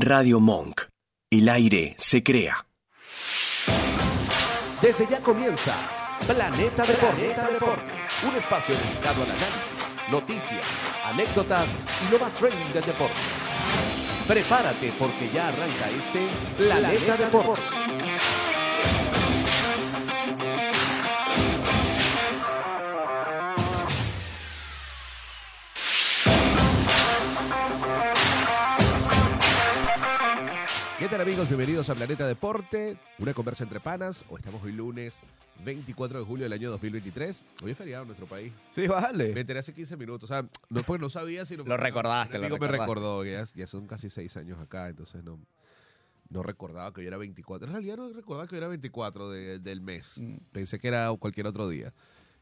Radio Monk. El aire se crea. Desde ya comienza Planeta Deporte. Deporte. Un espacio dedicado al análisis, noticias, anécdotas y lo más trending del deporte. Prepárate porque ya arranca este Planeta, Deporte. ¿Qué tal amigos? Bienvenidos a Planeta Deporte, una conversa entre panas. Hoy estamos hoy lunes 24 de julio del año 2023. Hoy es feriado en nuestro país. Sí, vale. Me enteré hace 15 minutos. O sea, no, pues no sabía si... Lo recordaste, Un lo amigo me recordaste. recordó, ya son casi 6 años acá, entonces no, no recordaba que hoy era 24. En realidad no recordaba que hoy era 24 de- del mes. Mm. Pensé que era cualquier otro día.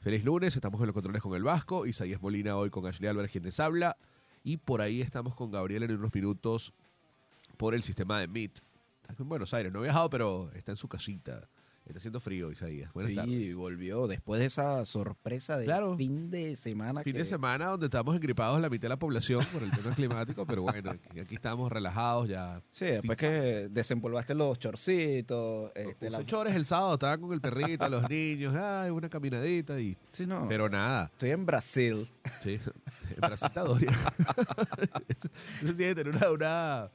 Feliz lunes, estamos en los controles con el Vasco, Isaías Molina hoy con Ashley Álvarez, quien les habla. Y por ahí estamos con Gabriel en unos minutos por el sistema de Meet. Está en Buenos Aires, no ha viajado, pero está en su casita. Está haciendo frío, Isaías. Buenas Sí, tardes. volvió después de esa sorpresa de Claro. fin de semana. Fin que- de semana donde estamos engripados la mitad de la población por el tema climático, pero bueno, aquí, aquí estamos relajados ya. Sí, después que desempolvaste los chorcitos. Este, Puse la- chores el sábado, estaba con el perrito, los niños, ay, una caminadita y... Sí, no. Pero nada, Estoy en Brasil. sí, en Brasil está Doria. Debe tener una, una-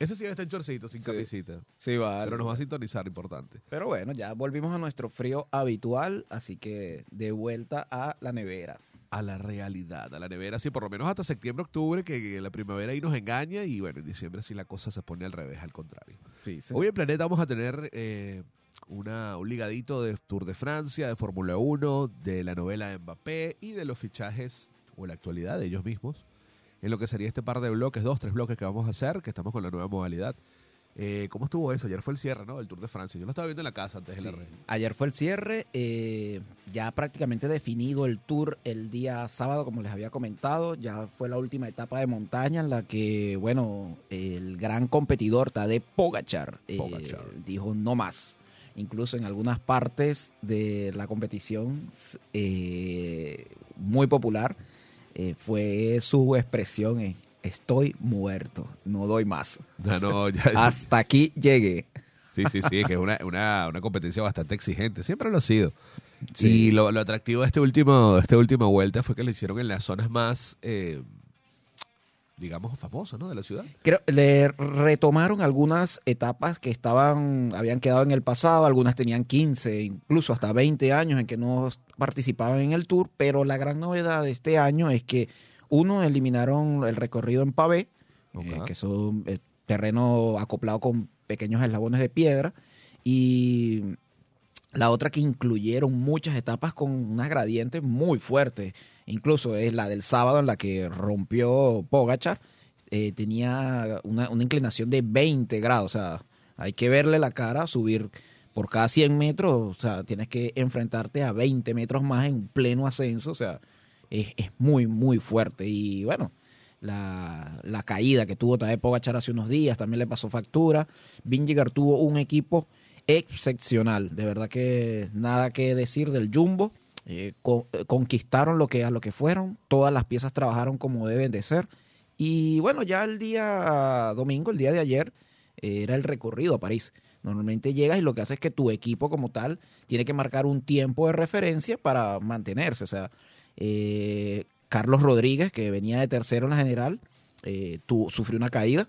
Ese sí debe estar en chorcito, sin Sí. camisita. Sí, vale. Pero nos va a sintonizar, importante. Pero bueno, ya volvimos a nuestro frío habitual, así que de vuelta a la nevera. A la realidad, a la nevera, sí, por lo menos hasta septiembre, octubre, que, que la primavera ahí nos engaña y bueno, en diciembre sí la cosa se pone al revés, al contrario. Sí, sí. Hoy en Planeta vamos a tener eh, una, un ligadito de Tour de Francia, de Fórmula 1, de la novela de Mbappé y de los fichajes o la actualidad de ellos mismos en lo que sería este par de bloques, dos, tres bloques que vamos a hacer, que estamos con la nueva modalidad. Eh, ¿Cómo estuvo eso? Ayer fue el cierre, ¿no? Del Tour de Francia. Yo lo estaba viendo en la casa antes de la Sí. red. Ayer fue el cierre, eh, ya prácticamente definido el tour el día sábado, como les había comentado, ya fue la última etapa de montaña en la que, bueno, el gran competidor Tadej Pogachar, eh, dijo no más. Incluso en algunas partes de la competición eh, muy popular eh, fue su expresión, eh, estoy muerto, no doy más. No, no, ya- Hasta aquí llegué. Sí, sí, sí, que es una, una, una competencia bastante exigente. Siempre lo ha sido. Sí. Y lo, lo atractivo de este último, de esta última vuelta fue que lo hicieron en las zonas más, eh, digamos, famosas, ¿no? De la ciudad. Creo, le retomaron algunas etapas que estaban, habían quedado en el pasado, algunas tenían 15, incluso hasta 20 años en que no participaban en el tour, pero la gran novedad de este año es que uno eliminaron el recorrido en pavé, eh, que son eh, terreno acoplado con pequeños eslabones de piedra, y la otra que incluyeron muchas etapas con unas gradientes muy fuertes. Incluso es la del sábado en la que rompió Pogachar. eh, tenía una, inclinación de 20 grados. O sea, hay que verle la cara, subir por cada 100 metros. O sea, tienes que enfrentarte a 20 metros más en pleno ascenso. O sea, es, es muy, muy fuerte. Y bueno, la, la caída que tuvo Tadej Pogachar hace unos días también le pasó factura. Vingegaard tuvo un equipo excepcional. De verdad que nada que decir del Jumbo. Eh, co- eh, conquistaron lo que a lo que fueron. Todas las piezas trabajaron como deben de ser. Y bueno, ya el día domingo, el día de ayer, eh, era el recorrido a París. Normalmente llegas y lo que hace es que tu equipo como tal tiene que marcar un tiempo de referencia para mantenerse. O sea, eh, Carlos Rodríguez, que venía de tercero en la general, eh, tu- sufrió una caída,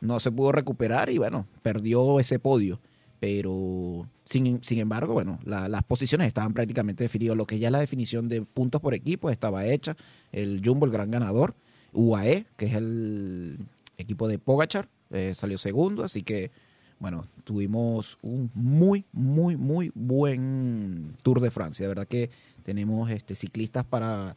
no se pudo recuperar y bueno, perdió ese podio. Pero sin, sin embargo, bueno, la- las posiciones estaban prácticamente definidas. Lo que ya la definición de puntos por equipo estaba hecha. El Jumbo, el gran ganador. UAE, que es el equipo de Pogachar, eh, salió segundo. Así que, bueno, tuvimos un muy, muy, muy buen Tour de Francia. De verdad que tenemos este, ciclistas para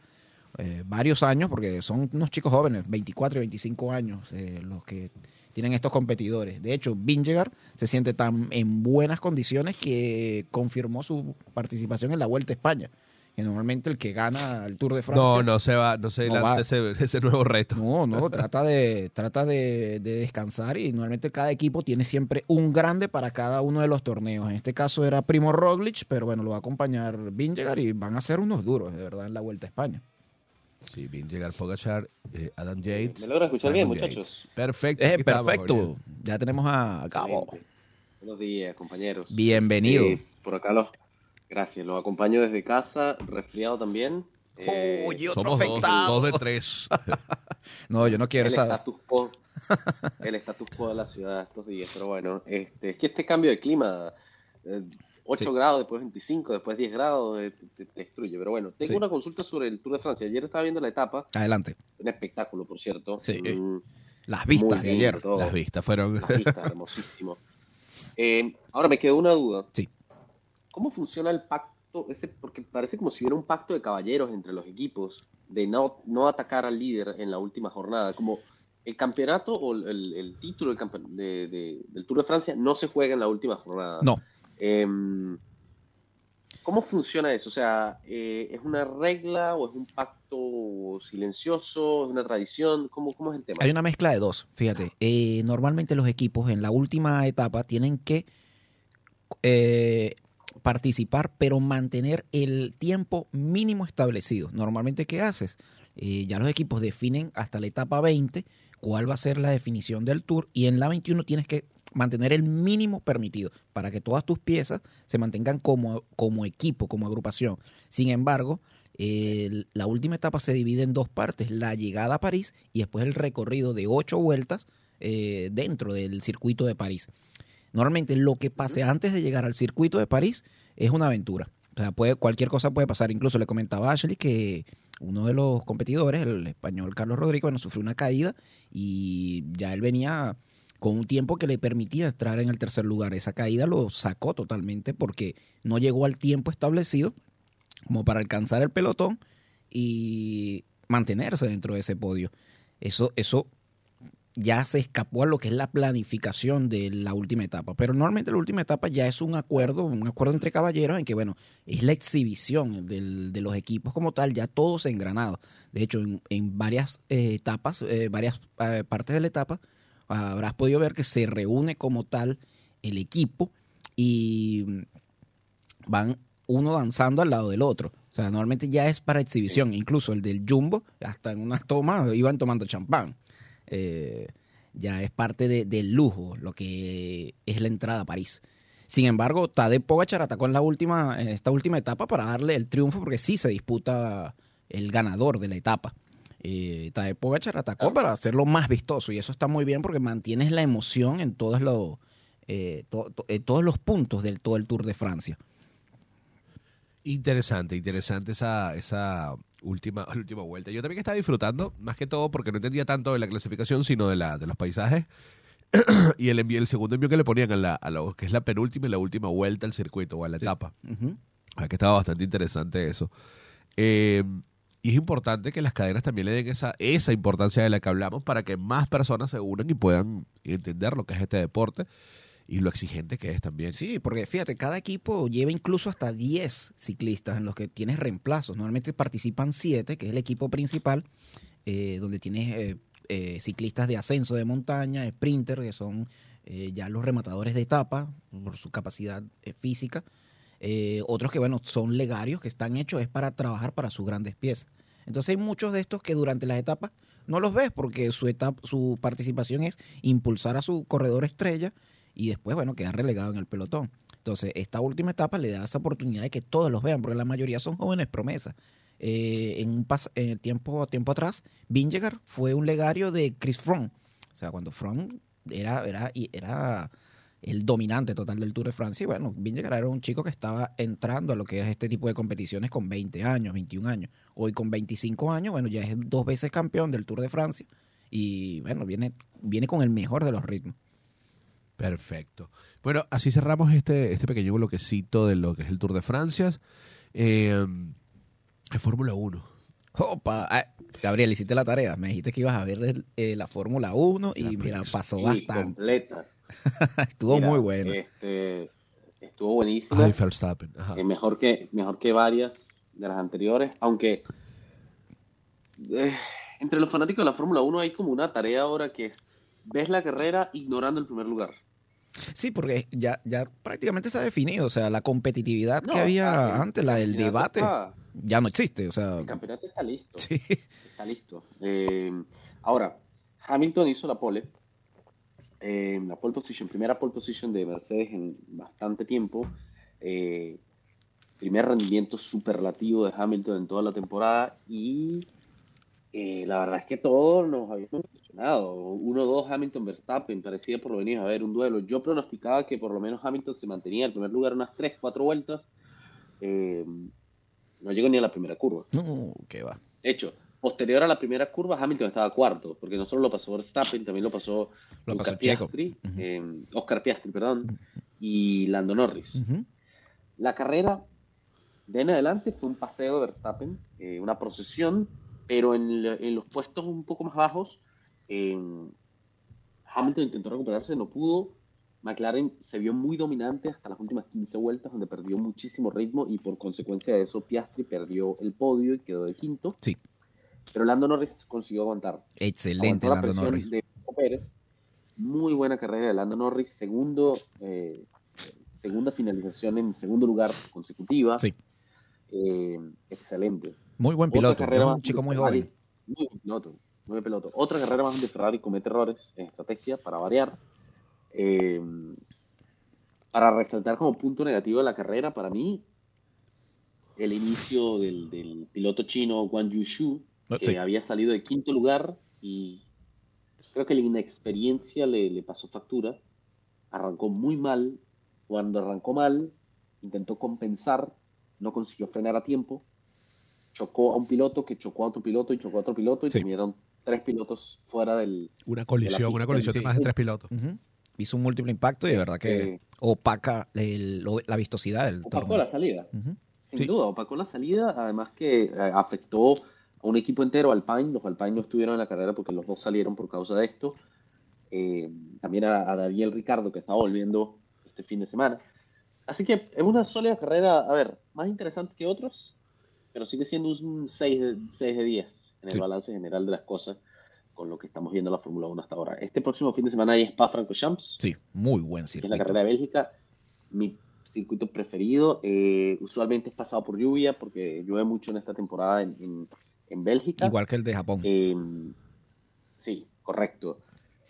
eh, varios años, porque son unos chicos jóvenes, 24 y 25 años, eh, los que tienen estos competidores. De hecho, Vingegaard se siente tan en buenas condiciones que confirmó su participación en la Vuelta a España. Que normalmente el que gana el Tour de Francia. No, no se va, no se No lanza va. ese, ese nuevo reto. No, no, trata de, trata de, de descansar y normalmente cada equipo tiene siempre un grande para cada uno de los torneos. En este caso era Primo Roglic, pero bueno, lo va a acompañar Vingegaard y van a ser unos duros, de verdad, en la Vuelta a España. Sí, bien llegar Pogachar, eh, Adam Yates. ¿Me logra escuchar bien, muchachos? Yates. Perfecto. Eh, perfecto. Ya tenemos a Cabo. Buenos días, compañeros. Bienvenido. Eh, por acá los... Gracias, los acompaño desde casa, resfriado también. Eh, Oye, otro Somos dos, afectado. dos de tres. No, yo no quiero el esa. status quo el status quo de la ciudad estos días pero bueno este es que este cambio de clima eh, 8 Sí. grados después 25 después 10 grados eh, te, te destruye pero bueno tengo Sí. una consulta sobre el Tour de Francia ayer estaba viendo la etapa Adelante. un espectáculo por cierto Sí. Mm, Las vistas de ayer. todo. Las vistas fueron. Las vistas, hermosísimo Eh, ahora me quedó una duda Sí. ¿cómo funciona el pacto ese porque parece como si hubiera un pacto de caballeros entre los equipos de no, no atacar al líder en la última jornada como el campeonato o el, el- título del, de- de- del Tour de Francia no se juega en la última jornada. No. Em, ¿Cómo funciona eso? O sea, eh, ¿es una regla o es un pacto silencioso? ¿Es una tradición? ¿Cómo, es el tema? Hay una mezcla de dos. Fíjate, eh, normalmente los equipos en la última etapa tienen que eh, participar, pero mantener el tiempo mínimo establecido. Normalmente, ¿qué haces? Ya los equipos definen hasta la etapa 20 cuál va a ser la definición del tour y en la 21 tienes que mantener el mínimo permitido para que todas tus piezas se mantengan como, como equipo, como agrupación. Sin embargo, el- la última etapa se divide en dos partes, la llegada a París y después el recorrido de ocho vueltas eh, dentro del circuito de París. Normalmente lo que pase antes de llegar al circuito de París es una aventura. O sea, puede, cualquier cosa puede pasar. Incluso le comentaba a Ashley que uno de los competidores, el español Carlos Rodríguez, bueno, sufrió una caída y ya él venía con un tiempo que le permitía entrar en el tercer lugar. Esa caída lo sacó totalmente porque no llegó al tiempo establecido como para alcanzar el pelotón y mantenerse dentro de ese podio. Eso, eso ya se escapó a lo que es la planificación de la última etapa. Pero normalmente la última etapa ya es un acuerdo, un acuerdo entre caballeros en que, bueno, es la exhibición de los equipos como tal, ya todos engranados. De hecho, en, en varias eh, etapas, eh, varias eh, partes de la etapa, habrás podido ver que se reúne como tal el equipo y van uno danzando al lado del otro. O sea, normalmente ya es para exhibición. Incluso el del Jumbo, hasta en unas tomas iban tomando champán. Eh, ya es parte de- del lujo, lo que es la entrada a París. Sin embargo, Tadej Pogacar atacó en la última, en esta última etapa para darle el triunfo porque sí se disputa el ganador de la etapa. Eh, Tadej Pogacar atacó para hacerlo más vistoso y eso está muy bien porque mantienes la emoción en todos los, eh, to- to- en todos los puntos del todo el Tour de Francia. Interesante, interesante esa, esa última, última vuelta. Yo también estaba disfrutando, más que todo porque no entendía tanto de la clasificación, sino de, la, de los paisajes. y el, envío, el segundo envío que le ponían a la, a la- que es la penúltima y la última vuelta al circuito o a la etapa. Ah, que estaba bastante interesante eso. Eh, y es importante que las cadenas también le den esa, esa importancia de la que hablamos para que más personas se unan y puedan entender lo que es este deporte y lo exigente que es también. Sí, porque fíjate, cada equipo lleva incluso hasta 10 ciclistas en los que tienes reemplazos. Normalmente participan 7, que es el equipo principal, eh, donde tienes eh, eh, ciclistas de ascenso de montaña, sprinter, que son eh, ya los rematadores de etapa por su capacidad física. Otros que, bueno, son legarios, que están hechos es para trabajar para sus grandes piezas. Entonces hay muchos de estos que durante las etapas no los ves porque su, etapa, su participación es impulsar a su corredor estrella y después, bueno, quedar relegado en el pelotón. Entonces, esta última etapa le da esa oportunidad de que todos los vean, porque la mayoría son jóvenes promesas. Eh, en un en el tiempo, tiempo atrás, Vingegaard fue un legario de Chris Froome. O sea, cuando Froome era, era, era el dominante total del Tour de Francia, y bueno, Vingegaard era un chico que estaba entrando a lo que es este tipo de competiciones con 20 años, 21 años. Hoy con 25 años, bueno, ya es dos veces campeón del Tour de Francia y bueno, viene, viene con el mejor de los ritmos. Perfecto. Bueno, así cerramos este, este pequeño bloquecito de lo que es el Tour de Francia. Eh, es Fórmula 1. Opa, ah, Gabriel, hiciste la tarea. Me dijiste que ibas a ver el- eh, la Fórmula 1 y La mira, pasó Sí, bastante. completa. Estuvo Mira, muy bueno. Este, estuvo buenísima. Ay, Verstappen. Ajá. Eh, mejor que mejor que varias de las anteriores, aunque eh, entre los fanáticos de la Fórmula 1 hay como una tarea ahora que es ves la carrera ignorando el primer lugar. Sí, porque ya, ya prácticamente está definido. O sea, la competitividad No, que había antes, la del debate. está- ya no existe. O sea, El campeonato está listo. sí. Está listo. Eh, ahora, Hamilton hizo la pole. Eh, la pole position, primera pole position de Mercedes en bastante tiempo. eh, primer rendimiento superlativo de Hamilton en toda la temporada. Y eh, la verdad es que todos nos habíamos emocionado. 1-2 Hamilton-Verstappen, parecía por lo menos a ver un duelo. Yo pronosticaba que por lo menos Hamilton se mantenía en primer lugar unas 3-4 vueltas. No llegó ni a la primera curva. No, qué va. De hecho, posterior a la primera curva, Hamilton estaba cuarto, porque no solo lo pasó Verstappen, también lo pasó Lo Luca pasó Checo. Piastri, eh, Oscar Piastri, perdón, y Lando Norris. La carrera de en adelante fue un paseo de Verstappen, eh, una procesión, pero en los puestos un poco más bajos, eh, Hamilton intentó recuperarse, no pudo. McLaren se vio muy dominante hasta las últimas 15 vueltas, donde perdió muchísimo ritmo y por consecuencia de eso Piastri perdió el podio y quedó de quinto. Sí. Pero Lando Norris consiguió aguantar. Excelente, Aguantó la presión Norris. de Pérez. Muy buena carrera de Lando Norris. Segundo, eh, segunda finalización en segundo lugar consecutiva. Sí. Eh, excelente. Muy buen Otra piloto. Es carrera un chico muy joven. Muy buen piloto. Muy buen piloto. Otra carrera más donde Ferrari comete errores en estrategia para variar. Eh, para resaltar como punto negativo de la carrera, para mí, el inicio del, del piloto chino Guan Yushu, que sí. había salido de quinto lugar y creo que la inexperiencia le, le pasó factura. Arrancó muy mal. Cuando arrancó mal, intentó compensar, no consiguió frenar a tiempo. Chocó a un piloto que chocó a otro piloto y chocó a otro piloto y Sí. terminaron tres pilotos fuera del. Una colisión, una colisión de más de tres pilotos. Hizo un múltiple impacto y de verdad que eh, opaca el- lo- la vistosidad del opacó la salida. Ujú. Sin Sí. duda, opacó la salida, además que eh, afectó un equipo entero, Alpine, los Alpine no estuvieron en la carrera porque los dos salieron por causa de esto, Eh, también a, a Daniel Ricardo que está volviendo este fin de semana. Así que es una sólida carrera, a ver, más interesante que otros, pero sigue siendo un 6 de, 6 de 10 en el Sí. balance general de las cosas con lo que estamos viendo en la Fórmula 1 hasta ahora. Este próximo fin de semana hay Spa-Francorchamps, Sí, muy buen que es la circuito. carrera de Bélgica, mi circuito preferido. Eh, usualmente es pasado por lluvia porque llueve mucho en esta temporada en, en- en Bélgica. Igual que el de Japón. Eh, sí, correcto.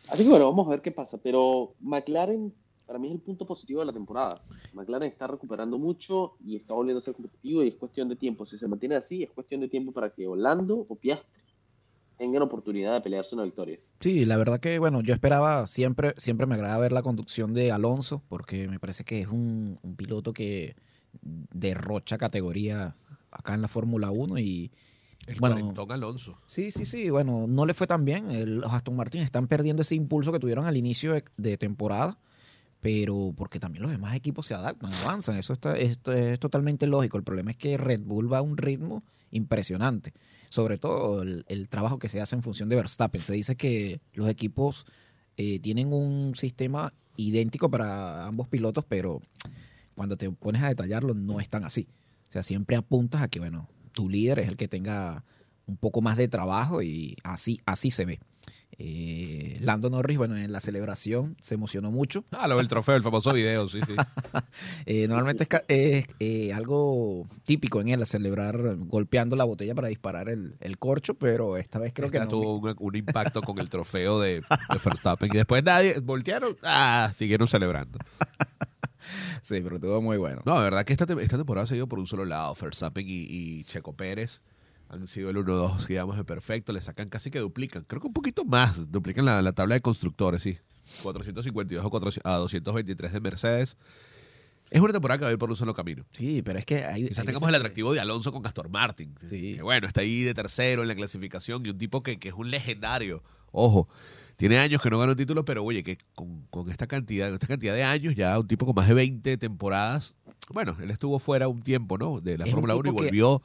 Así que bueno, vamos a ver qué pasa. Pero McLaren, para mí es el punto positivo de la temporada. McLaren está recuperando mucho y está volviendo a ser competitivo y es cuestión de tiempo. Si se mantiene así, es cuestión de tiempo para que Orlando o Piastri tengan oportunidad de pelearse una victoria. Sí, la verdad que, bueno, yo esperaba, siempre, siempre me agrada ver la conducción de Alonso, porque me parece que es un, un piloto que derrocha categoría acá en la Fórmula 1 y El Bueno. Alonso. sí, sí, sí, bueno, no le fue tan bien. El- los Aston Martin están perdiendo ese impulso que tuvieron al inicio de, de temporada, pero porque también los demás equipos se adaptan, avanzan, eso está, esto es totalmente lógico. El problema es que Red Bull va a un ritmo impresionante, sobre todo el, el trabajo que se hace en función de Verstappen. Se dice que los equipos eh, tienen un sistema idéntico para ambos pilotos, pero cuando te pones a detallarlo no es tan así. O sea, siempre apuntas a que, bueno, tu líder es el que tenga un poco más de trabajo y así, así se ve. Eh, Lando Norris, bueno, en la celebración se emocionó mucho. Ah, lo del trofeo, el famoso video, sí, sí. Eh, normalmente es, eh, algo típico en él, celebrar golpeando la botella para disparar el, el corcho, pero esta vez creo que Esta no. tuvo un, un impacto con el trofeo de, de Verstappen. Y después nadie, voltearon, ah, siguieron celebrando. Sí, pero estuvo muy bueno. No, de verdad que esta, esta temporada se ha ido por un solo lado. Verstappen y, y Checo Pérez han sido el 1-2, digamos, de perfecto. Le sacan casi que duplican. Creo que un poquito más. Duplican la, la tabla de constructores, sí. 452 a, 400 a 223 de Mercedes. Es una temporada que va a ir por un solo camino. Sí, pero es que hay. Quizás hay tengamos el atractivo de Alonso con Aston Martin. Sí. Que bueno, está ahí de tercero en la clasificación y un tipo que, que es un legendario. Ojo, tiene años que no gana un título, pero oye, que con, con esta cantidad, esta cantidad de años, ya un tipo con más de 20 temporadas. Bueno, él estuvo fuera un tiempo, ¿no? De la Fórmula 1 y que- volvió.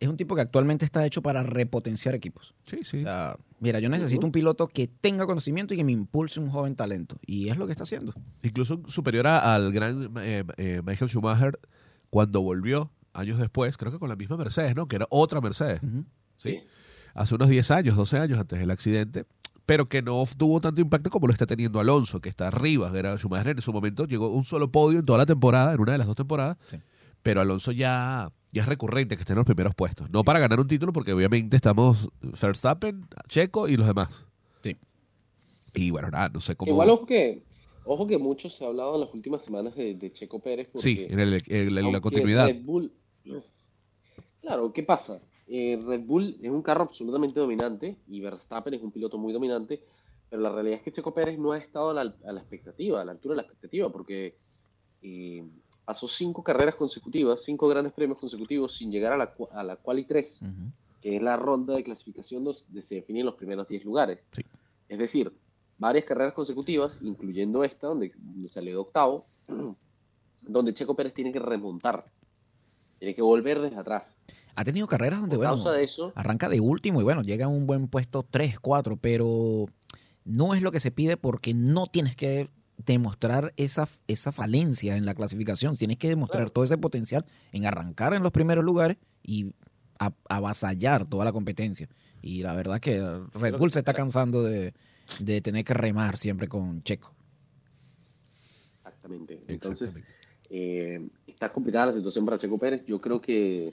Es un tipo que actualmente está hecho para repotenciar equipos. Sí, sí. O sea, mira, yo necesito un piloto que tenga conocimiento y que me impulse un joven talento. Y es lo que está haciendo. Incluso superior a- al gran eh, eh, Michael Schumacher cuando volvió años después, creo que con la misma Mercedes, ¿no? Que era otra Mercedes. ¿sí? hace unos 10 años, 12 años antes del accidente, pero que no tuvo tanto impacto como lo está teniendo Alonso, que está arriba. Era Schumacher en su momento llegó un solo podio en toda la temporada, en una de las dos temporadas, Sí. pero Alonso ya y es recurrente que estén en los primeros puestos. No para ganar un título, porque obviamente estamos Verstappen, Checo y los demás. Sí. Y bueno, nada, no sé cómo. Igual ojo que, ojo que mucho se ha hablado en las últimas semanas de, de Checo Pérez. Porque, sí, en, el- en la- en la aunque continuidad. Red Bull, claro, ¿qué pasa? Eh, Red Bull es un carro absolutamente dominante y Verstappen es un piloto muy dominante, pero la realidad es que Checo Pérez no ha estado a la, a la expectativa, a la altura de la expectativa, porque eh, pasó cinco carreras consecutivas, cinco grandes premios consecutivos sin llegar a la, a la Quali 3, Ujú. que es la ronda de clasificación donde se definen los primeros 10 lugares. Sí. Es decir, varias carreras consecutivas, incluyendo esta, donde, donde salió de octavo, donde Checo Pérez tiene que remontar, tiene que volver desde atrás. Ha tenido carreras donde, Por bueno, causa de eso, arranca de último y bueno, llega a un buen puesto 3, 4, pero no es lo que se pide porque no tienes que demostrar esa, esa falencia en la clasificación, tienes que demostrar Claro. todo ese potencial en arrancar en los primeros lugares y a- avasallar toda la competencia. Y la verdad que Red Bull se está cansando de, de tener que remar siempre con Checo. exactamente. Entonces, Exactamente. eh, está complicada la situación para Checo Pérez. Yo creo que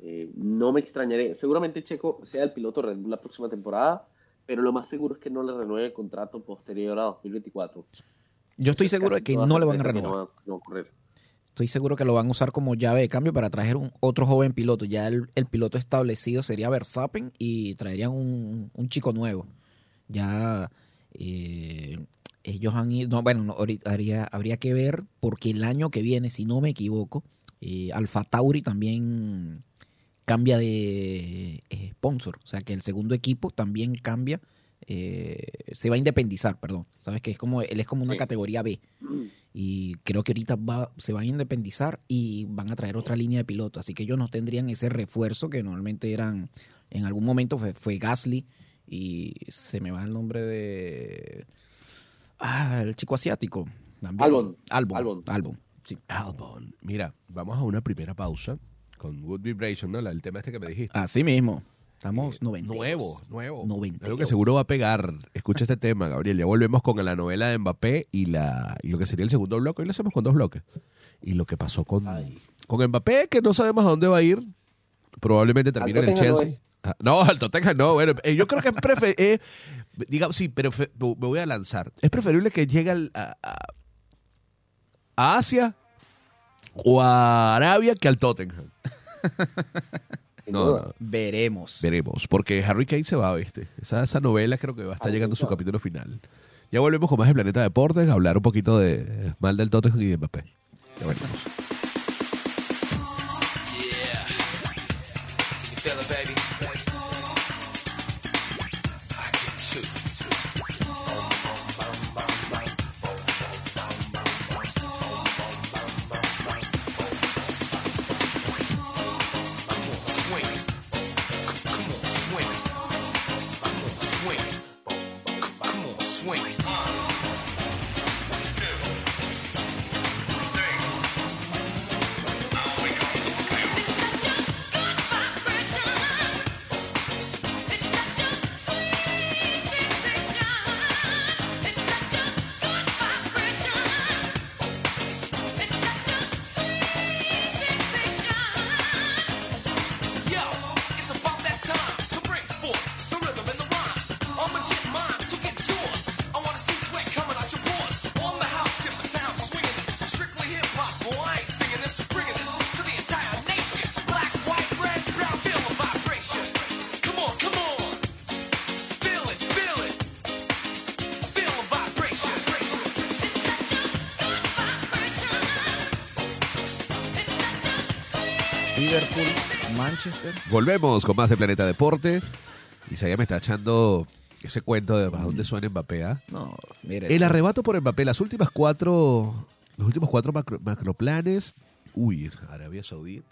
eh, no me extrañaré. Seguramente Checo sea el piloto Red Bull la próxima temporada, pero lo más seguro es que no le renueve el contrato posterior a 2024. Yo estoy Es seguro de que no le van a renovar. No va, no va a ocurrir. Estoy seguro que lo van a usar como llave de cambio para traer un otro joven piloto. Ya el, el piloto establecido sería Verstappen y traerían un, un chico nuevo. Ya eh, ellos han ido. No, bueno, no, ahorita haría- habría que ver porque el año que viene, si no me equivoco, eh, Alfa Tauri también cambia de eh, sponsor. O sea que el segundo equipo también cambia. eh, se va a independizar, perdón. Sabes que es como él es como una Sí. categoría B y creo que ahorita va, se van a independizar y van a traer otra línea de pilotos, así que ellos no tendrían ese refuerzo que normalmente eran, en algún momento fue, fue Gasly y se me va el nombre de... Ah, el chico asiático. también. Albon. Albon. Albon. Albon, sí. Albon. Mira, vamos a una primera pausa con Good Vibration, ¿no? La- El tema este que me dijiste. Así mismo. Estamos noventeros. Nuevo, nuevo. Noventeros. Algo que seguro va a pegar. Escucha este tema, Gabriel. Ya volvemos con la novela de Mbappé y, la, y lo que sería el segundo bloque. Hoy lo hacemos con dos bloques. Y lo que pasó con, con Mbappé, que no sabemos a dónde va a ir. Probablemente termine en el Chelsea. Ah, No, al Tottenham no. Bueno, eh, yo creo que es preferible. digamos, sí, pero me voy a lanzar. Es preferible que llegue al- a, a- a Asia o a Arabia que al Tottenham. Sin No, duda. no. Veremos. Veremos, porque Harry Kane se va, ¿viste? Esa, esa novela creo que va a estar Harry llegando a su capítulo final. Ya volvemos con más de Planeta Deportes, a hablar un poquito de eh, mal del Tottenham y de Mbappé. Ya venimos. You Volvemos con más de Planeta Deporte. Ya me está echando ese cuento de a dónde suena Mbappé. ¿ah? No, mire. El arrebato por Mbappé, las últimas cuatro, los últimos cuatro macro- macroplanes. Uy, Arabia Saudí.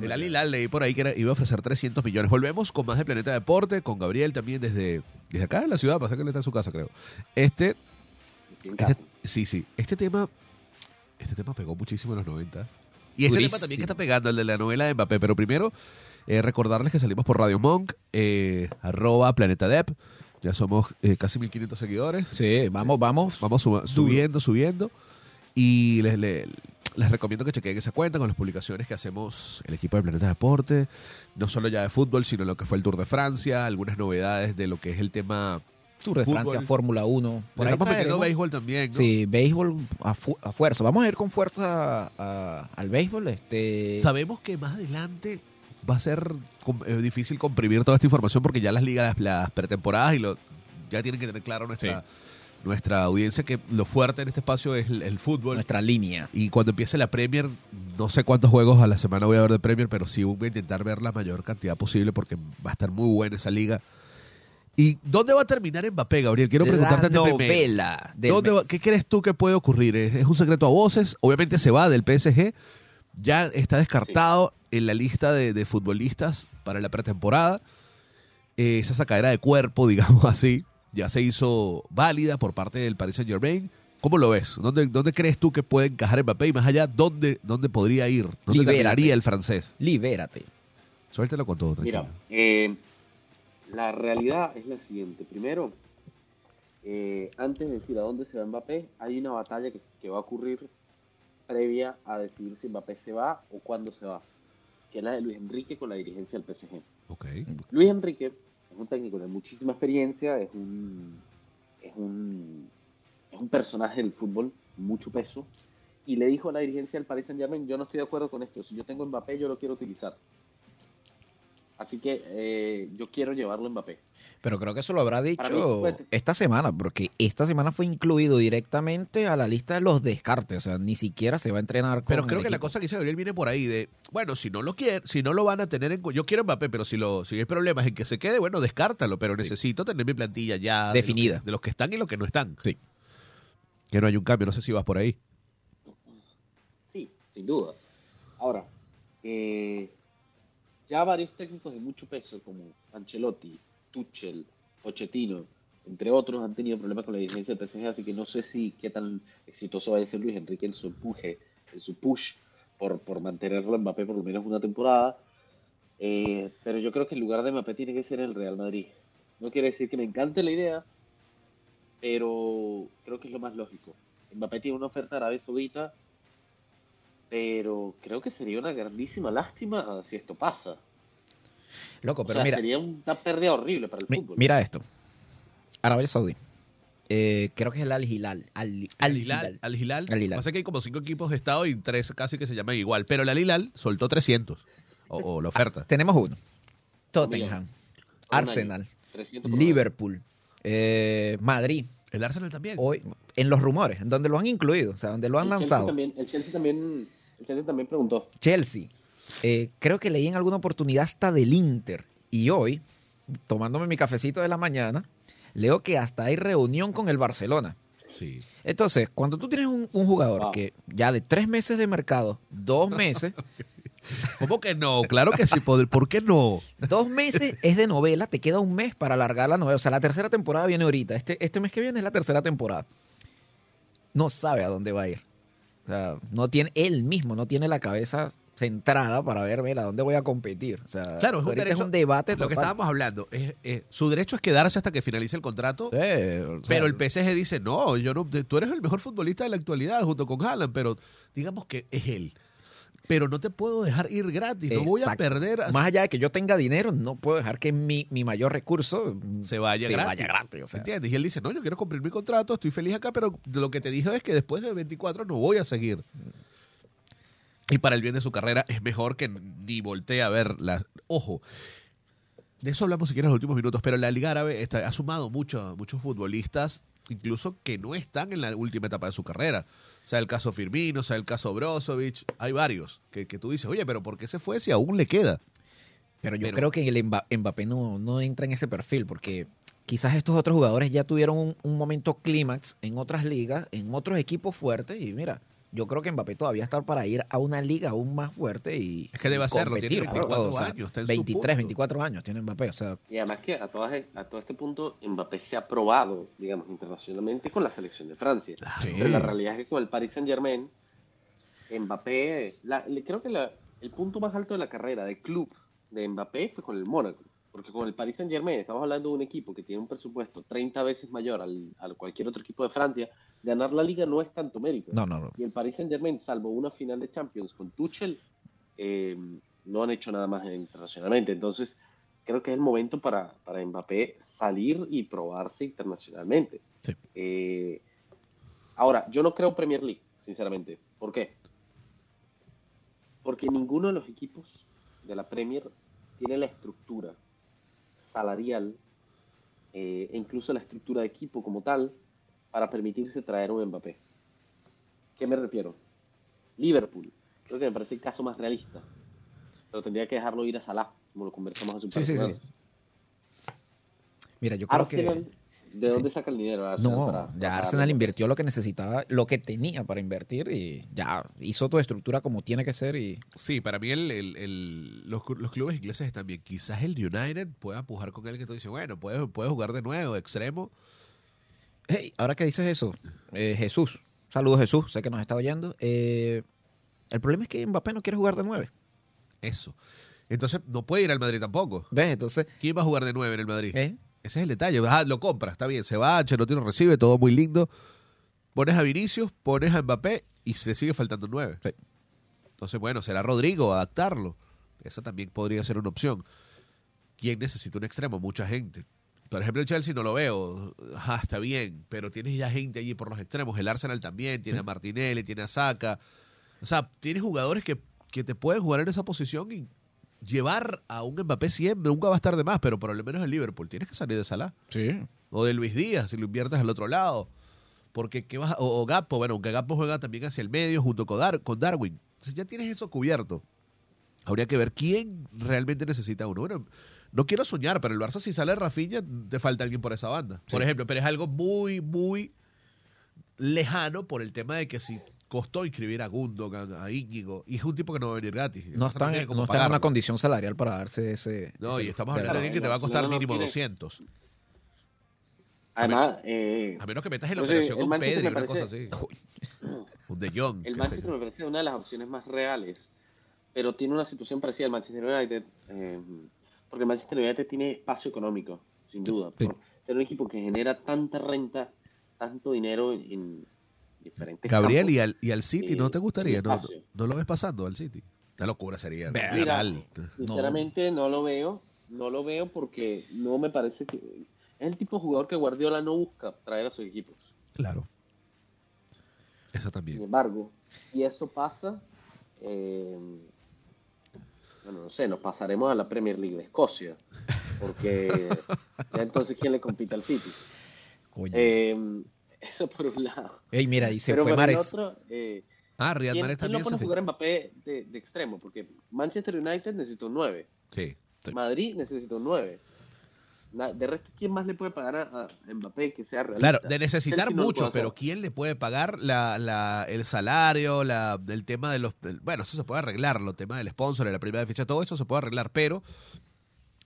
El Al Hilal leí por ahí que era- iba a ofrecer 300 millones. Volvemos con más de Planeta Deporte, con Gabriel también desde, desde acá en la ciudad, pasa que él está en su casa, creo. Este, este- sí, sí, este tema, este tema pegó muchísimo en los 90. Y este tema también que está pegando, el de la novela de Mbappé. Pero primero, eh, recordarles que salimos por Radio Monk, eh, arroba Planeta Dep. Ya somos eh, casi 1500 seguidores. Sí, vamos, vamos. Vamos suba- subiendo, subiendo. Y les, le- les recomiendo que chequeen esa cuenta con las publicaciones que hacemos el equipo de Planeta Deporte, no solo ya de fútbol, sino lo que fue el Tour de Francia, algunas novedades de lo que es el tema Tour de Fútbol. Francia, Fórmula 1. Por ahí metiendo béisbol también, ¿no? Sí, béisbol a, fu- a fuerza. Vamos a ir con fuerza a- al béisbol. Este, Sabemos que más adelante va a ser eh, difícil comprimir toda esta información porque ya las ligas, las, pretemporadas y lo ya tienen que tener claro nuestra, nuestra audiencia que lo fuerte en este espacio es el, el fútbol. nuestra línea. Y cuando empiece la Premier, no sé cuántos juegos a la semana voy a ver de Premier, pero sí voy a intentar ver la mayor cantidad posible porque va a estar muy buena esa liga. ¿Y dónde va a terminar Mbappé, Gabriel? Quiero preguntarte la novela ¿Dónde va-. ¿Qué crees tú que puede ocurrir? ¿Es, es un secreto a voces? Obviamente se va del PSG. Ya está descartado en la lista de, de futbolistas para la pretemporada. Eh, esa sacadera de cuerpo, digamos así, ya se hizo válida por parte del Paris Saint Germain. ¿Cómo lo ves? ¿Dónde, dónde crees tú que puede encajar Mbappé? Y más allá, ¿dónde, dónde podría ir? ¿Dónde Libérate. terminaría el francés? Libérate. Suéltelo con todo, tranquilo. Mira, eh, la realidad es la siguiente. Primero, eh, antes de decir a dónde se va Mbappé, hay una batalla que, que va a ocurrir previa a decidir si Mbappé se va o cuándo se va, que es la de Luis Enrique con la dirigencia del PSG. Ok. Luis Enrique es un técnico de muchísima experiencia, es un, es un, es un personaje del fútbol, mucho peso, y le dijo a la dirigencia del Paris Saint Germain, yo no estoy de acuerdo con esto, si yo tengo Mbappé yo lo quiero utilizar. Así que eh, yo quiero llevarlo a Mbappé. Pero creo que eso lo habrá mí dicho esta semana, porque esta semana fue incluido directamente a la lista de los descartes. O sea, ni siquiera se va a entrenar con Pero creo el que la cosa que dice Gabriel viene por ahí de, bueno, si no lo quiere, si no lo van a tener en yo quiero Mbappé, pero si lo si hay problemas en que se quede, bueno, descártalo, pero necesito tener mi plantilla ya de los Definida. que- de los que están y los que no están. Sí. Que no hay un cambio, no sé si vas por ahí. Sí, sin duda. Ahora, eh, ya varios técnicos de mucho peso, como Ancelotti, Tuchel, Pochettino, entre otros, han tenido problemas con la dirigencia del PSG, así que no sé si qué tan exitoso va a ser Luis Enrique en su empuje, en su push por, por mantenerlo en Mbappé por lo menos una temporada. Eh, pero yo creo que el lugar de Mbappé tiene que ser el Real Madrid. No quiere decir que me encante la idea, pero creo que es lo más lógico. Mbappé tiene una oferta de Arabia Saudita, pero creo que sería una grandísima lástima si esto pasa. Loco, O pero sea, mira, sería una pérdida horrible para el mi- fútbol. mira esto. Arabia Saudí. Eh, creo que es el Al Hilal. Al, Al Al Hilal. Al Hilal. Al Hilal. Pasa que hay como cinco equipos de estado y tres casi que se llaman igual, pero el Al Hilal soltó 300 o, o la oferta. Tenemos uno. Tottenham. Arsenal. año. 300 por un año. Liverpool. eh, Madrid. El Arsenal también. Hoy, en los rumores, en donde lo han incluido, o sea, donde lo han El Chelsea lanzado. también- el Chelsea también, el Chelsea también preguntó. Chelsea. Eh, creo que leí en alguna oportunidad hasta del Inter. Y hoy, tomándome mi cafecito de la mañana, leo que hasta hay reunión con el Barcelona. Sí. Entonces, cuando tú tienes un, un jugador Wow. que ya de tres meses de mercado, dos meses, ¿Cómo que no? Claro que sí, ¿por qué no? dos meses es de novela, te queda un mes para alargar la novela. O sea, la tercera temporada viene ahorita. Este, este mes que viene es la tercera temporada. No sabe a dónde va a ir. O sea, no tiene, él mismo no tiene la cabeza centrada para ver, ver a dónde voy a competir. O sea, Claro, es un ahorita derecho- es un debate Lo que total. estábamos hablando, es, es- su derecho es quedarse hasta que finalice el contrato, Sí, o sea, pero el PSG dice, no, yo no, tú eres el mejor futbolista de la actualidad junto con Haaland, pero digamos que es él. Pero no te puedo dejar ir gratis, no voy a Exacto. perder. así- Más allá de que yo tenga dinero, no puedo dejar que mi, mi mayor recurso se vaya se gratis. vaya gratis, o sea. ¿Entiendes? Y él dice, no, yo quiero cumplir mi contrato, estoy feliz acá, pero lo que te dije es que después de 24 no voy a seguir. Y para el bien de su carrera es mejor que ni voltee a ver la... Ojo, de eso hablamos si quieres en los últimos minutos, pero la Liga Árabe está- ha sumado mucho, muchos futbolistas, incluso que no están en la última etapa de su carrera. Sea el caso Firmino, sea el caso Brozovic, hay varios que, que tú dices, oye, pero ¿por qué se fue si aún le queda? Pero yo Pero- creo que el Mba- Mbappé no, no entra en ese perfil porque quizás estos otros jugadores ya tuvieron un, un momento clímax en otras ligas, en otros equipos fuertes y mira, yo creo que Mbappé todavía está para ir a una liga aún más fuerte y Es que debe hacerlo, tiene competir por 24 todo, o sea, años, está en su 23, punto. 24 años tiene Mbappé, o sea, Y además que a, todas, a todo este punto Mbappé se ha probado, digamos, internacionalmente con la selección de Francia. Pero la realidad es que con el Paris Saint Germain, Mbappé, la- le- creo que la- el punto más alto de la carrera de club de Mbappé fue con el Mónaco. Porque con el Paris Saint Germain estamos hablando de un equipo que tiene un presupuesto 30 veces mayor al, a cualquier otro equipo de Francia, ganar la liga no es tanto mérito. No, no, no. Y el Paris Saint Germain, salvo una final de Champions con Tuchel, eh, no han hecho nada más internacionalmente. Entonces, creo que es el momento para, para Mbappé salir y probarse internacionalmente. Sí. Eh, ahora, yo no creo Premier League, sinceramente. ¿Por qué? Porque ninguno de los equipos de la Premier tiene la estructura salarial eh, e incluso la estructura de equipo como tal para permitirse traer un Mbappé. ¿Qué me refiero? Liverpool, creo que me parece el caso más realista, pero tendría que dejarlo ir a Salah, como lo conversamos hace un Sí, par de sí, sí. semanas. Mira, yo creo Arsenal, que... ¿de dónde sí. saca el dinero Arsenal No, para- ya para Arsenal darle? invirtió lo que necesitaba, lo que tenía para invertir y ya hizo toda estructura como tiene que ser y Sí, para mí el, el- el- los, los clubes ingleses están bien. Quizás el United pueda pujar con él que tú dices, bueno, puede, puede jugar de nuevo, extremo. Hey, ahora que dices eso, eh, Jesús, saludos Jesús, sé que nos está oyendo. Eh, el problema es que Mbappé no quiere jugar de nueve. Eso. Entonces no puede ir al Madrid tampoco. ¿Ves? Entonces, ¿Quién va a jugar de nueve en el Madrid? ¿eh? Ese es el detalle. Ah, lo compra, está bien. Se va, Ancelotti lo recibe, todo muy lindo. Pones a Vinicius, pones a Mbappé y se sigue faltando nueve. Sí. Entonces, bueno, será Rodrigo adaptarlo. Esa también podría ser una opción. ¿Quién necesita un extremo? Mucha gente. Por ejemplo, el Chelsea no lo veo. Ah, está bien, pero tienes ya gente allí por los extremos. El Arsenal también, tiene a Martinelli, tiene a Saka. O sea, tienes jugadores que, que te pueden jugar en esa posición y llevar a un Mbappé siempre, nunca va a estar de más, pero por lo menos el Liverpool tienes que salir de Salah. Sí. O de Luis Díaz, si lo inviertes al otro lado. Porque, ¿qué vas o, o Gapo, bueno, aunque Gapo juega también hacia el medio junto con, Dar- con Darwin. Entonces ya tienes eso cubierto. Habría que ver quién realmente necesita uno. Bueno, no quiero soñar, pero el Barça si sale Rafinha, te falta alguien por esa banda. Por ejemplo, pero es algo muy, muy lejano por el tema de que si costó inscribir a Gundogan, a Íñigo, y es un tipo que no va a venir gratis. No está, no está en una condición salarial para darse ese... No, ese- y estamos hablando de alguien que te va a costar No, no, no mínimo tiene- 200. Además, eh, A menos que metas en la No sé, operación con Pedri, me una cosa parece- así. Un De Jong. el Manchester me parece una de las opciones más reales, pero tiene una situación parecida al Manchester United, eh, porque el Manchester United tiene espacio económico, sin duda, Sí. por ser un equipo que genera tanta renta, tanto dinero en, en diferentes Gabriel, campos. ¿y al, y al City no te gustaría? ¿No, no lo ves pasando al City? Una locura sería. Mira. Sinceramente no lo veo, no lo veo porque no me parece que es el tipo de jugador que Guardiola no busca traer a sus equipos. Claro. Eso Sin también. embargo, si eso pasa, eh, bueno, no sé, nos pasaremos a la Premier League de Escocia, porque ya entonces quién le compite al City. Coño. Eh, eso por un lado. Ey, mira, y se Pero fue el Mares. otro, eh, Ah, Riyad ¿quién, Mahrez quién lo también. pone a se jugar a Mbappé de, de extremo? Porque Manchester United necesita un 9, Sí. Madrid necesita un 9. Na- De resto, ¿quién más le puede pagar a, a Mbappé que sea realista? Claro, de necesitar Chelsea no mucho, pero ¿quién le puede pagar la, la, el salario, la, el tema de los... bueno, eso se puede arreglar, el tema del sponsor, de la primera ficha, todo eso se puede arreglar, pero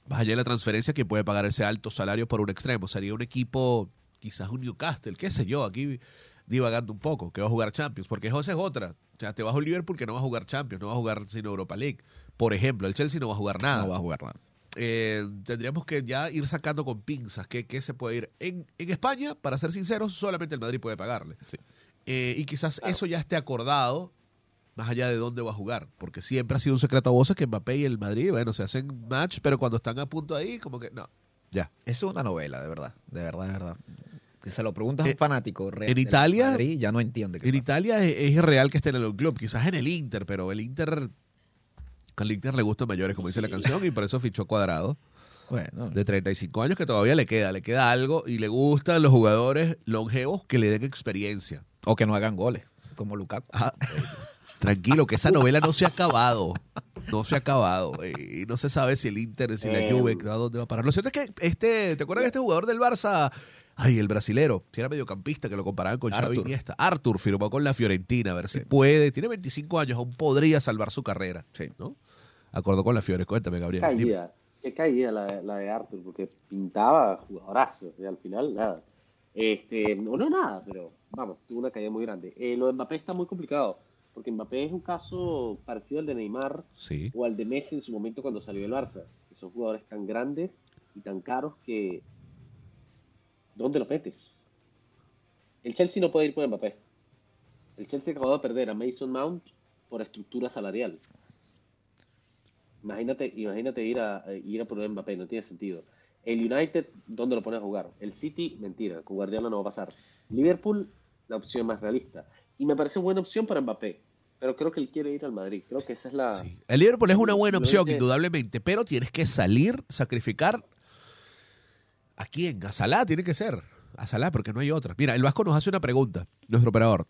más allá de la transferencia, ¿quién puede pagar ese alto salario por un extremo? Sería un equipo, quizás un Newcastle, qué sé yo, aquí divagando un poco, que va a jugar Champions, porque José es otra. O sea, te vas a un Liverpool que no va a jugar Champions, no va a jugar sino Europa League. Por ejemplo, el Chelsea no va a jugar nada. No va a jugar nada. eh, tendríamos que ya ir sacando con pinzas qué, qué se puede ir. En, en España, para ser sinceros, solamente el Madrid puede pagarle. Eh, y quizás Claro. eso ya esté acordado, más allá de dónde va a jugar, porque siempre ha sido un secreto a voces que Mbappé y el Madrid, bueno, se hacen match, pero cuando están a punto ahí, como que no, ya. Es una novela, de verdad. De verdad, de verdad. Si se lo preguntas a Eh, un fanático real en Italia- Madrid, ya no entiende qué En pasa. Italia es, es irreal que esté en el club, quizás en el Inter, pero el Inter, al Inter le gustan mayores, como dice la canción, y por eso fichó cuadrado. Bueno, de 35 años que todavía le queda, le queda algo y le gustan los jugadores longevos que le den experiencia. o que no hagan goles, como Lukaku. Ah, tranquilo, que esa novela no se ha acabado. No se ha acabado. eh, Y no se sabe si el Inter, si la Eh, Juve, a dónde va a parar. Lo cierto es que este, ¿te acuerdas de este jugador del Barça? Ay, el brasilero, que era mediocampista, que lo comparaban con Xavi Arthur. Iniesta. Arthur firmó con la Fiorentina, a ver si puede. Tiene 25 años, aún podría salvar su carrera. Sí. ¿no? Acordó con la Fiore. Cuéntame, Gabriel. Dime. caída, qué caída la, de- la de Arthur, porque pintaba jugadorazo y al final nada. Este, no, no nada, pero vamos, tuvo una caída muy grande. Eh, lo de Mbappé está muy complicado, porque Mbappé es un caso parecido al de Neymar Sí. o al de Messi en su momento cuando salió del Barça, que son jugadores tan grandes y tan caros que ¿dónde lo metes? El Chelsea no puede ir por Mbappé. El Chelsea acabó de perder a Mason Mount por estructura salarial. Imagínate, imagínate ir a ir a por Mbappé, no tiene sentido. El United, ¿dónde lo pones a jugar? El City, mentira, con Guardiola no va a pasar. Liverpool, la opción más realista. Y me parece buena opción para Mbappé. Pero creo que él quiere ir al Madrid. Creo que esa es la. Sí. El Liverpool es una buena opción, que- indudablemente, pero tienes que salir, sacrificar. ¿A quién? A Salah tiene que ser. A Salah, porque no hay otra. Mira, el Vasco nos hace una pregunta, nuestro operador.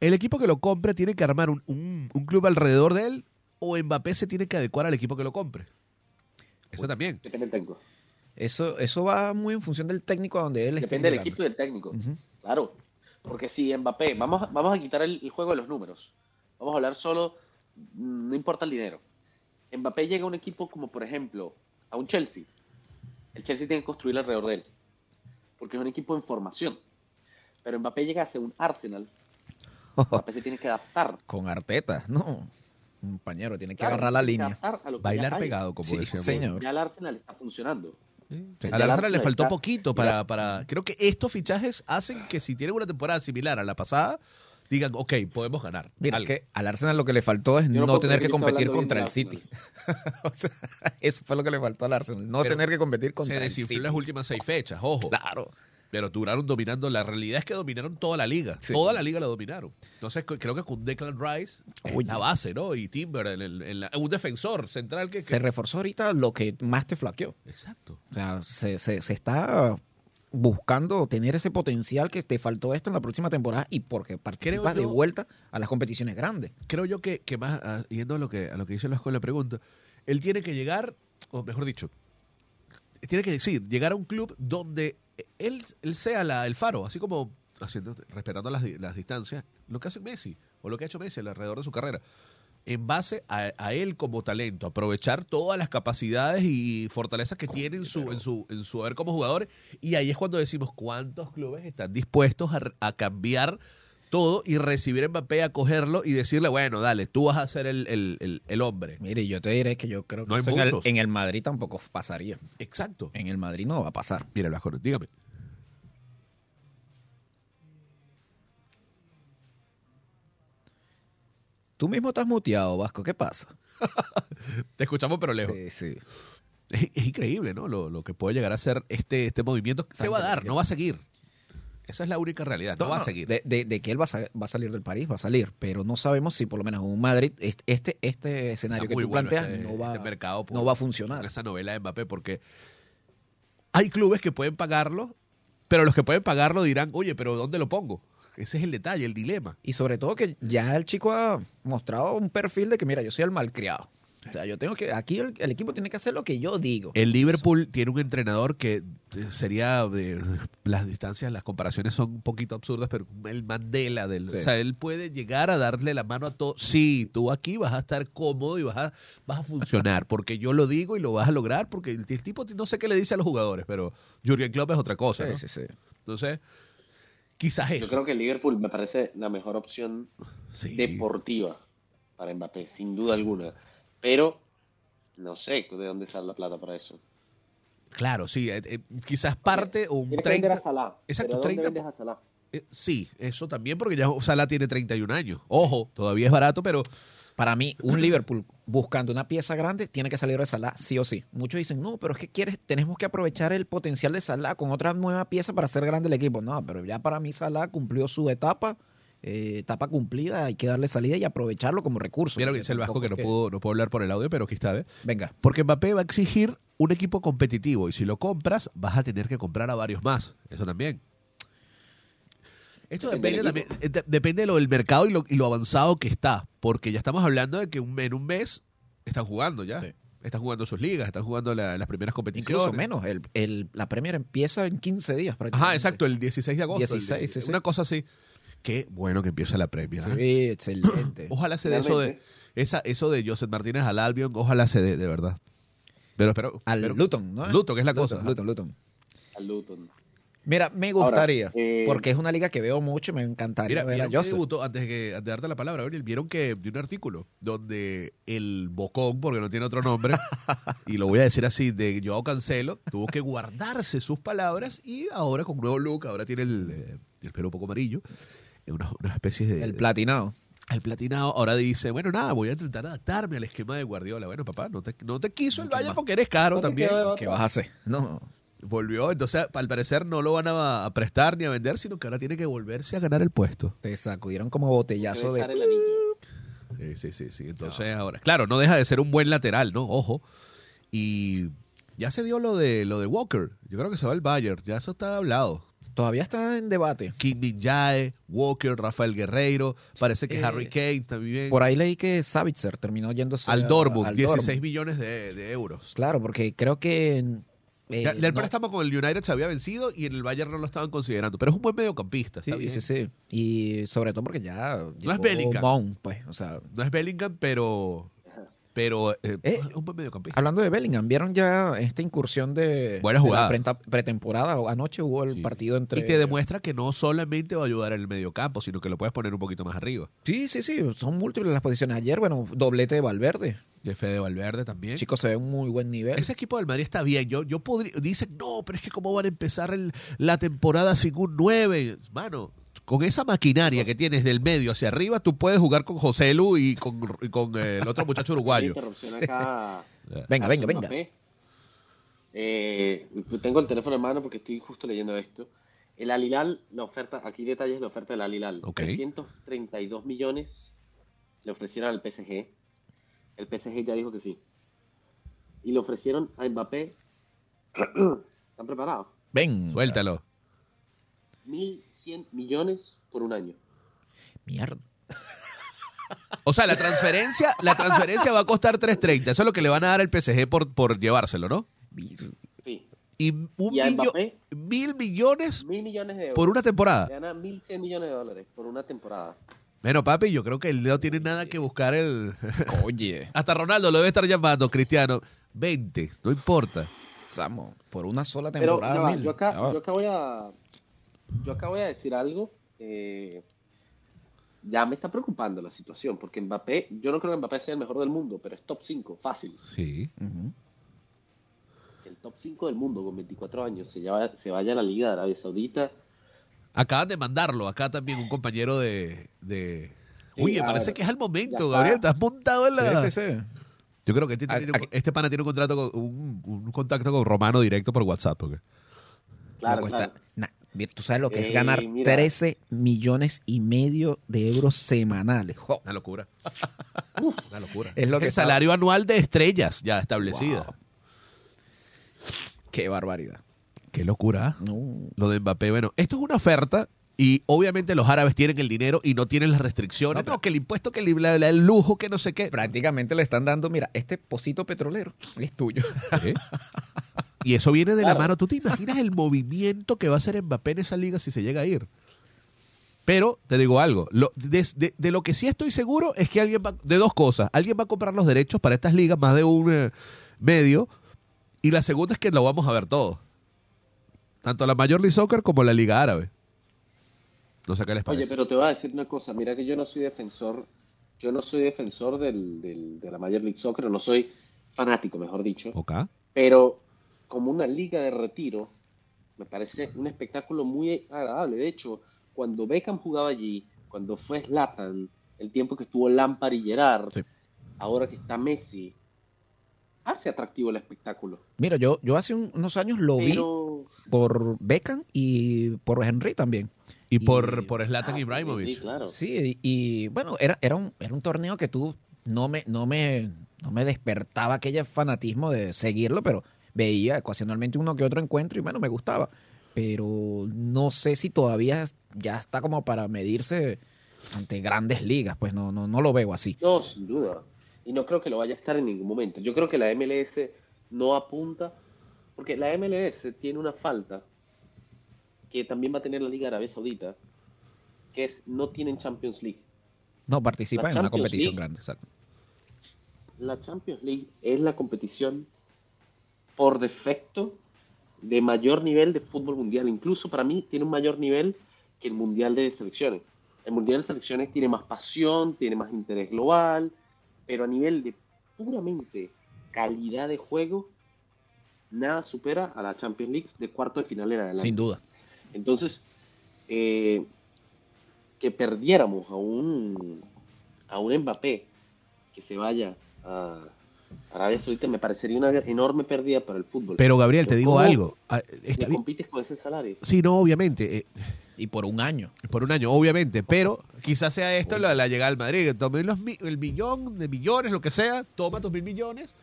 ¿El equipo que lo compre tiene que armar un, un- un club alrededor de él o Mbappé se tiene que adecuar al equipo que lo compre? Eso también. Depende del técnico. Eso, eso va muy en función del técnico a donde él esté Depende del equipo y del técnico. Claro. Porque si Mbappé, vamos, a- vamos a quitar el, el juego de los números. Vamos a hablar solo, no importa el dinero. Mbappé llega a un equipo como, por ejemplo, a un Chelsea. El Chelsea tiene que construir alrededor de él. Porque es un equipo en formación. Pero Mbappé llega a un Arsenal. Mbappé se tiene que adaptar. Con Arteta, no. Un compañero, tiene que Claro, agarrar la línea. Bailar pegado, como Sí, decíamos. señor. Ya el Arsenal está funcionando. Sí. Al Arsenal le faltó está- poquito para, para... Creo que estos fichajes hacen que si tienen una temporada similar a la pasada, digan, ok, podemos ganar. Mira, algo. que al Arsenal lo que le faltó es no tener que competir contra el City. O sea, eso fue lo que le faltó al Arsenal, no Pero tener que competir contra se el desinfló en City. las últimas seis fechas, ojo. Claro. Pero duraron dominando. La realidad es que dominaron toda la liga. Sí. Toda la liga la dominaron. Entonces creo que con Declan Rice, la base, ¿no? Y Timber, en el- en la- un defensor central que... que- Se reforzó ahorita lo que más te flaqueó. Exacto. O sea, se, se, se está buscando tener ese potencial que te faltó esto en la próxima temporada y porque participas de yo- vuelta a las competiciones grandes. Creo yo que, que más, ah, yendo a lo que, a lo que dice la escuela pregunta, él tiene que llegar, o mejor dicho, tiene que decir, llegar a un club donde él, él sea la- el faro, así como haciendo, respetando las, las distancias, lo que hace Messi, o lo que ha hecho Messi alrededor de su carrera. En base a, a él como talento, aprovechar todas las capacidades y fortalezas que tiene en su, en, su, en su haber como jugador. Y ahí es cuando decimos cuántos clubes están dispuestos a, a cambiar todo y recibir a Mbappé, acogerlo y decirle, bueno, dale, tú vas a ser el, el- el- el hombre. Mire, yo te diré que yo creo que No eso en, en el Madrid tampoco pasaría. Exacto. En el Madrid no va a pasar. Mira, dígame. Tú mismo estás muteado, Vasco. ¿Qué pasa? Te escuchamos, pero lejos. Sí, sí. Es, es increíble, ¿no? Lo, lo que puede llegar a ser este, este movimiento. Se va a dar, no va a seguir. Esa es la única realidad. No, va a seguir. De, de- de que él va a, sa- va a salir del París, va a salir. Pero no sabemos si por lo menos un Madrid, este, este, escenario Está que tú bueno planteas este- no, va, este mercado por- no va a funcionar. esa novela de Mbappé, porque hay clubes que pueden pagarlo, pero los que pueden pagarlo dirán, oye, pero ¿dónde lo pongo? Ese es el detalle, el dilema. Y sobre todo que ya el chico ha mostrado un perfil de que, mira, yo soy el malcriado. O sea, yo tengo que, aquí el, el equipo tiene que hacer lo que yo digo. El Liverpool tiene un entrenador que eh, sería de las distancias, las comparaciones son un poquito absurdas, pero el Mandela del, Sí. o sea, él puede llegar a darle la mano a todo. Sí, tú aquí vas a estar cómodo y vas a vas a funcionar, porque yo lo digo y lo vas a lograr, porque el, el tipo no sé qué le dice a los jugadores, pero Jurgen Klopp es otra cosa, ¿no? Sí, sí. Entonces, quizás eso. Yo creo que Liverpool me parece la mejor opción Sí. deportiva para Mbappé, sin duda alguna. Pero no sé de dónde sale la plata para eso. Claro, sí, eh, eh, quizás parte o un Tienes que vender 30 a Salah. Exacto, pero ¿dónde 30 vendes a Salah? eh, sí, eso también porque ya Salah tiene 31 años. Ojo, todavía es barato, pero Para mí, un Liverpool buscando una pieza grande tiene que salir de Salah sí o sí. Muchos dicen, no, pero es que quieres, tenemos que aprovechar el potencial de Salah con otra nueva pieza para hacer grande el equipo. No, pero ya para mí Salah cumplió su etapa, eh, etapa cumplida, hay que darle salida y aprovecharlo como recurso. mira lo que dice el Vasco que no es pudo, no pudo hablar por el audio, pero aquí está, ¿ves? Venga, Porque Mbappé va a exigir un equipo competitivo y si lo compras, vas a tener que comprar a varios más. Eso también. Esto Depende también, eh, de- depende de lo del mercado y lo, y lo avanzado que está. Porque ya estamos hablando de que un- en un mes están jugando ya. Sí. Están jugando sus ligas, están jugando la- las primeras competiciones. incluso menos. El, el- la Premier empieza en 15 días prácticamente. Ajá, exacto, el 16 de agosto. el- 16, sí, sí. Una cosa así. Qué bueno que empieza la Premier. ¿eh? Sí, excelente. Ojalá se dé eso de, esa, eso de Joseph Martínez al Albion, ojalá se dé, de verdad. Pero, pero, Al pero- Luton, ¿no? Luton, que es la Luton, cosa. Luton, Luton. Al Luton. Mira, me Ahora, gustaría, eh, porque es una liga que veo mucho y me encantaría Mira, ver a Joseph. debutó, antes de, que, antes de darte la palabra, Gabriel, vieron que vi un artículo donde el bocón, porque no tiene otro nombre, y lo voy a decir así, de Joao Cancelo, tuvo que guardarse sus palabras y ahora con nuevo look, ahora tiene el, eh, el pelo un poco amarillo, eh, una, una especie de... El de- platinado. el platinado ahora dice, bueno, nada, voy a intentar adaptarme al esquema de Guardiola. Bueno, papá, no te, no te quiso el ¿Qué Bayern porque eres caro también. de. ¿Qué vas a hacer? No. Volvió, entonces al parecer no lo van a, a prestar ni a vender, sino que ahora tiene que volverse a ganar el puesto. Te sacudieron como botellazo de. Sí, sí, sí, sí. Entonces ahora, claro, no deja de ser un buen lateral, ¿no? Ojo. Y ya se dio lo de lo de Walker. Yo creo que se va el Bayern, ya eso está hablado. Todavía está en debate. Kim Min Jae, Walker, Rafael Guerreiro, parece que Eh, Harry Kane también. Por ahí leí que Savitzer terminó yéndose al Dortmund, al 16 Dortmund. millones de, de euros. Claro, porque creo que. Eh, Ya, el no- préstamo con el United se había vencido y en el Bayern no lo estaban considerando, pero es un buen mediocampista, está Sí, bien. sí, sí. Y sobre todo porque ya. llegó Bellingham. Mount, pues. O sea, No es Bellingham, pero pero eh, Eh, es un buen mediocampista. hablando de Bellingham, ¿vieron ya esta incursión de. Buena de la jugada. prenta- pretemporada? Anoche hubo el Sí. partido entre. Y te demuestra que no solamente va a ayudar en el mediocampo, sino que lo puedes poner un poquito más arriba. Sí, sí, sí. Son múltiples las posiciones. Ayer, bueno, doblete de Valverde. De Fede Valverde también. Chicos, se ve un muy buen nivel. Ese equipo del Madrid está bien. Yo, yo podría, dicen, no, pero es que cómo van a empezar el- la temporada sin un 9. Mano, con esa maquinaria que tienes del medio hacia arriba, tú puedes jugar con José Lu y con, y con, eh, el otro muchacho uruguayo. acá. Venga, a venga, venga. Eh, tengo el teléfono en mano porque estoy justo leyendo esto. El Alilal, la oferta, aquí detalles la oferta del Alilal. Ok. 332 millones le ofrecieron al PSG. El PSG ya dijo que sí. Y le ofrecieron a Mbappé. ¿Están preparados? Ven. Suéltalo. 1.100 millones por un año. Mierda. O sea, la transferencia, la transferencia va a costar 3.30. Eso es lo que le van a dar al PSG por, por llevárselo, ¿no? Sí. Y un Y millo- Mbappé, mil millones mil millones de euros. por una temporada. Le gana 1.100 millones de dólares por una temporada. Bueno, papi, yo creo que él no tiene nada que buscar el... Oye, Hasta Ronaldo lo debe estar llamando, Cristiano. 20, no importa. Samo, por una sola Pero temporada. ya va, mil. yo, acá, Ya va. yo acá voy a yo acá voy a decir algo. eh, ya me está preocupando la situación, porque Mbappé, yo no creo que Mbappé sea el mejor del mundo, pero es top 5, fácil. Sí. El top 5 del mundo con 24 años se, lleva- se vaya a la Liga de Arabia Saudita. Acaban de mandarlo. Acá también un compañero de... de... Sí, Oye, parece ver, que es el momento. Gabriel. Estás montado en la... Sí, sí, sí. Yo creo que este, A- tiene- aquí- este pana tiene un contrato con, un, un contacto con Romano directo por WhatsApp. Porque... Claro, claro. na- Tú sabes lo que es ganar mira. 13 millones y medio de euros semanales. Jo. Una locura. Una locura. Es lo que el está- salario anual de estrellas ya establecida. Wow. Qué barbaridad. Qué locura. ¿ah? No. Lo de Mbappé. Bueno, esto es una oferta y obviamente los árabes tienen el dinero y no tienen las restricciones. No, No, pero- que el impuesto, que el, el lujo, que no sé qué. Prácticamente le están dando, mira, este pocito petrolero es tuyo. ¿Eh? Y eso viene de la mano. ¿Tú te imaginas el movimiento que va a hacer Mbappé en esa liga si se llega a ir? Pero te digo algo, lo- de, de- de lo que sí estoy seguro es que alguien va, de dos cosas, alguien va a comprar los derechos para estas ligas, más de un eh, medio, y la segunda es que lo vamos a ver todo. Tanto la Major League Soccer como la Liga Árabe. No sé qué les parece. Oye, pero te voy a decir una cosa. Mira que yo no soy defensor, yo no soy defensor del, del- de la Major League Soccer, no soy fanático, mejor dicho. Ok. Pero como una liga de retiro, me parece un espectáculo muy agradable. De hecho, cuando Beckham jugaba allí, cuando fue Zlatan, el tiempo que estuvo Lampard y Gerrard, Sí. ahora que está Messi, hace atractivo el espectáculo. Mira, yo, yo hace un- unos años lo vi por Beckham y por Henry también. Y por, Y- por Zlatan Ah, Ibrahimovic. sí, claro. Sí, y, y, bueno, era, era, un, era un torneo que tú no me, no me, no me despertaba aquel fanatismo de seguirlo, pero veía ocasionalmente uno que otro encuentro y bueno, me gustaba. Pero no sé si todavía ya está como para medirse ante grandes ligas, pues no, no, no lo veo así. No, sin duda. Y no creo que lo vaya a estar en ningún momento. Yo creo que la MLS no apunta, porque la MLS tiene una falta que también va a tener la Liga Árabe Saudita, que es no tienen Champions League. No participa La en una competición League. grande, exacto. La Champions League es la competición por defecto de mayor nivel de fútbol mundial. Incluso para mí tiene un mayor nivel que el Mundial de Selecciones. El Mundial de Selecciones tiene más pasión, tiene más interés global, pero a nivel de puramente calidad de juego, nada supera a la Champions League de cuarto de final en adelante. Sin duda. Entonces, eh, que perdiéramos a un, a un Mbappé que se vaya a Arabia Saudita me parecería una enorme pérdida para el fútbol. Pero Gabriel, te digo ¿Cómo algo. ah, está bien. compites con ese salario? Sí, no, obviamente. eh, Y por un año. por un año, obviamente. Pero quizás sea esto la, la llegada al Madrid. que Tome los, el millón de millones, lo que sea. Toma tus mil millones.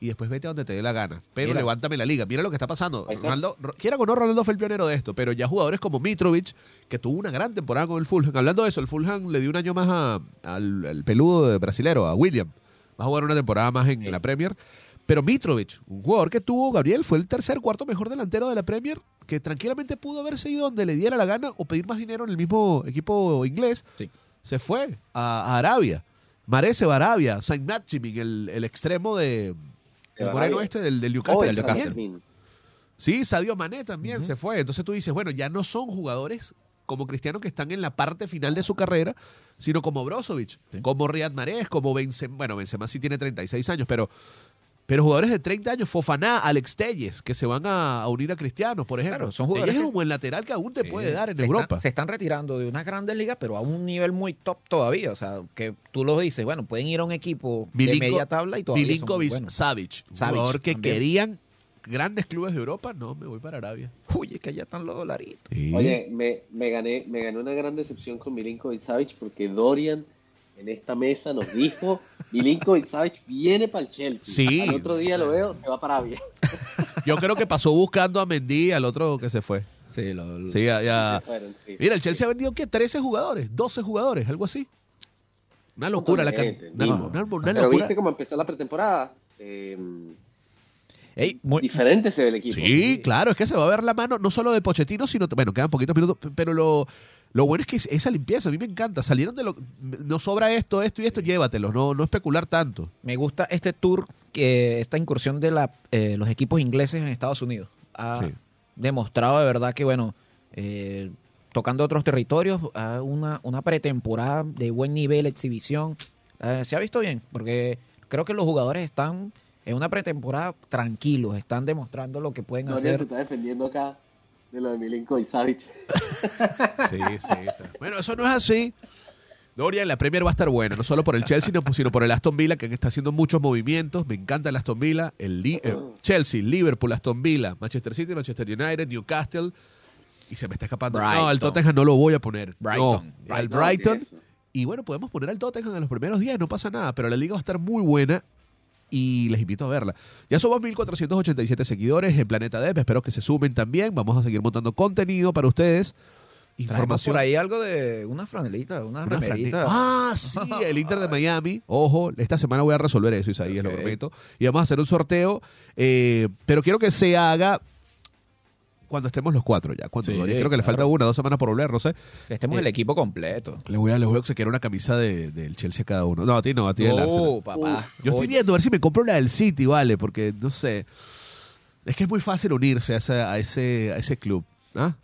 Y después vete a donde te dé la gana. Pero Mira. levántame la liga. Mira lo que está pasando. Ronaldo, Ro- quiera o no, Ronaldo fue el pionero de esto. Pero ya jugadores como Mitrovic, que tuvo una gran temporada con el Fulham. Hablando de eso, el Fulham le dio un año más a- al, al peludo de brasilero, a William. Va a jugar una temporada más en Sí. la Premier. Pero Mitrovic, un jugador que tuvo, Gabriel, fue el tercer, cuarto mejor delantero de la Premier, que tranquilamente pudo haberse ido donde le diera la gana o pedir más dinero en el mismo equipo inglés. Sí. Se fue a, a Arabia. Mare se va a Arabia. Saint Maximin, el, el extremo de... El moreno este del, del Oh, Newcastle. Sí, Sadio Mané también se fue. Entonces tú dices, bueno, ya no son jugadores como Cristiano que están en la parte final de su carrera, sino como Brozovic, Sí. como Riyad Mahrez, como Benzema. Bueno, Benzema sí tiene 36 años, pero, pero jugadores de 30 años, Fofaná, Alex Telles, que se van a, a unir a Cristiano, por ejemplo. Claro, son jugadores Telles es un buen lateral que aún te Sí, puede dar en se Europa. Están, se están retirando de unas grandes ligas, pero a un nivel muy top todavía. O sea, que tú lo dices, bueno, pueden ir a un equipo de media tabla y todavía son muy Milinkovic. Savic, Savic jugador que también. querían grandes clubes de Europa. No, me voy para Arabia. Uy, es que ya están los dolaritos. Oye, me, me gané, me gané una gran decepción con Milinkovic Savic porque Dorian en esta mesa nos dijo Milinkovic Savic viene para el Chelsea. Sí. Al otro día lo veo, se va para Arabia. Yo creo que pasó buscando a Mendy, al otro que se fue. Sí, lo, Sí, ya, fueron, sí. Mira, el Chelsea ha vendido ¿qué? 13 jugadores, 12 jugadores, algo así. Una locura la can- Totalmente, una, mismo. una- una Pero locura. viste cómo empezó la pretemporada. Eh, Ey, muy- diferente se ve el equipo. Sí, claro, es que se va a ver la mano no solo de Pochettino, sino bueno, quedan poquitos minutos, pero lo lo bueno es que es- esa limpieza, a mí me encanta. Salieron de lo no sobra esto, esto y esto, llévatelo, no no especular tanto. me gusta este tour, que esta incursión de la, eh, los equipos ingleses en Estados Unidos. Ha Sí. demostrado de verdad que, bueno, eh, tocando otros territorios, ha una, una pretemporada de buen nivel, exhibición. Eh, se ha visto bien, porque creo que los jugadores están en una pretemporada tranquilos, están demostrando lo que pueden Dorian te hacer. está defendiendo acá de lo de Milinkovic Savic. Sí, sí. Bueno, eso no es así. Dorian, la Premier va a estar buena, no solo por el Chelsea, no, sino por el Aston Villa, que está haciendo muchos movimientos. Me encanta el Aston Villa, el Li- eh, Chelsea, Liverpool, Aston Villa, Manchester City, Manchester United, Newcastle. Y se me está escapando. No, al. Tottenham no lo voy a poner. Brighton. No, al No, Brighton. Y bueno, podemos poner al Tottenham en los primeros días, no pasa nada, pero la liga va a estar muy buena y les invito a verla. Ya somos 1487 seguidores en Planeta Dev, espero que se sumen también, vamos a seguir montando contenido para ustedes. Información por ahí algo de una franelita, una, una remerita. Ah, sí, el Inter de Miami. Ojo, esta semana voy a resolver eso, Isaías, Ok. lo prometo. Y vamos a hacer un sorteo, eh, pero quiero que se haga cuando estemos los cuatro ya. Cuando, Sí, creo que le falta una, dos semanas por volver, no sé. Que estemos Eh, el equipo completo. Les voy a, les voy a obsequiar una camisa de- del Chelsea a cada uno. No, a ti no, a ti Arsenal. Oh, papá. Yo estoy Oye, viendo a ver si me compro la del City, vale, porque no sé. Es que es muy fácil unirse a, esa- a ese, a ese club. ¿ah?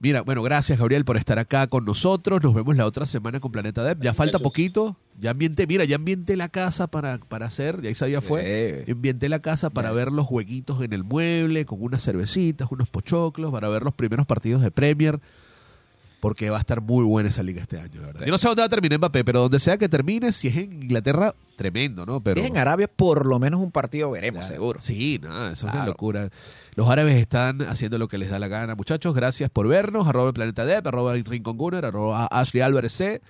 Mira, bueno, gracias Gabriel por estar acá con nosotros. Nos vemos la otra semana con Planeta Dev. Ya falta Muchachos. poquito. Ya ambienté, mira, ya ambienté la casa para, para hacer, ya Isaías fue. Ambienté la casa para ver los jueguitos en el mueble, con unas cervecitas, unos pochoclos, para ver los primeros partidos de Premier. Porque va a estar muy buena esa liga este año, de verdad. Yo no sé dónde va a terminar Mbappé, pero donde sea que termine, si es en Inglaterra, tremendo, ¿no? Pero Si es en Arabia, por lo menos un partido veremos, Claro. seguro. Sí, no, eso es una locura. Los árabes están haciendo lo que les da la gana. Muchachos, gracias por vernos. Arroba el Planeta Dep, arroba Rincon Gunner, arroba Ashley Álvarez C.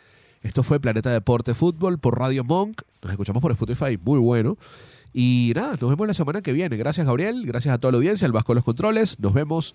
Esto fue Planeta Deporte Fútbol por Radio Monk. Nos escuchamos por Spotify, muy bueno. Y nada, nos vemos la semana que viene. Gracias, Gabriel. Gracias a toda la audiencia, el Vasco de los Controles. Nos vemos